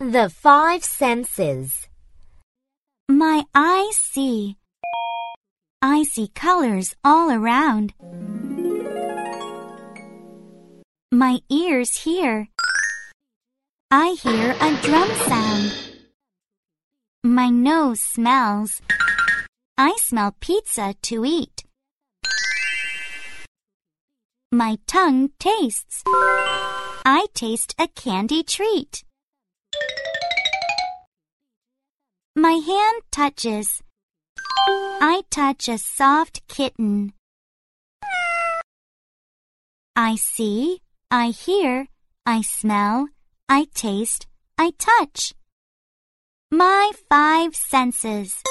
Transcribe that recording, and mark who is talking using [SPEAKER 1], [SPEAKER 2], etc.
[SPEAKER 1] The five senses.
[SPEAKER 2] My eyes see. I see colors all around. My ears hear. I hear a drum sound. My nose smells. I smell pizza to eat. My tongue tastes. I taste a candy treat. My hand touches. I touch a soft kitten. I see, I hear, I smell, I taste, I touch. My five senses.